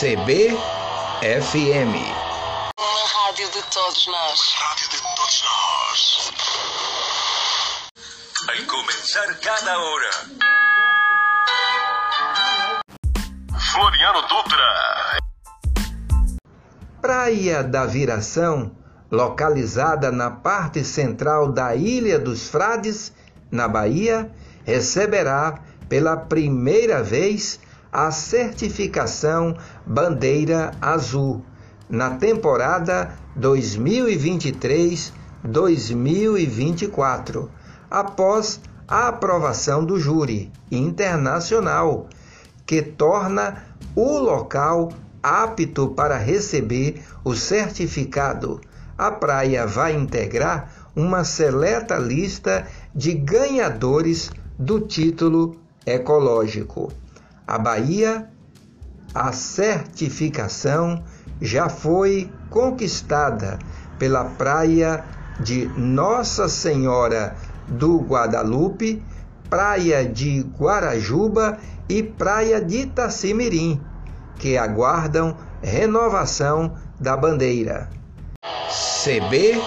CBFM. Uma rádio de todos nós. Rádio de todos nós. Al comenzar cada hora. Floriano Dutra. Praia da Viração, localizada na parte central da Ilha dos Frades, na Bahia, receberá pela primeira vez a certificação Bandeira Azul na temporada 2023-2024, após a aprovação do júri internacional, que torna o local apto para receber o certificado. A praia vai integrar uma seleta lista de ganhadores do título ecológico. A Bahia, a certificação já foi conquistada pela praia de Nossa Senhora do Guadalupe, praia de Guarajuba e praia de Itacimirim, que aguardam renovação da bandeira. CBFM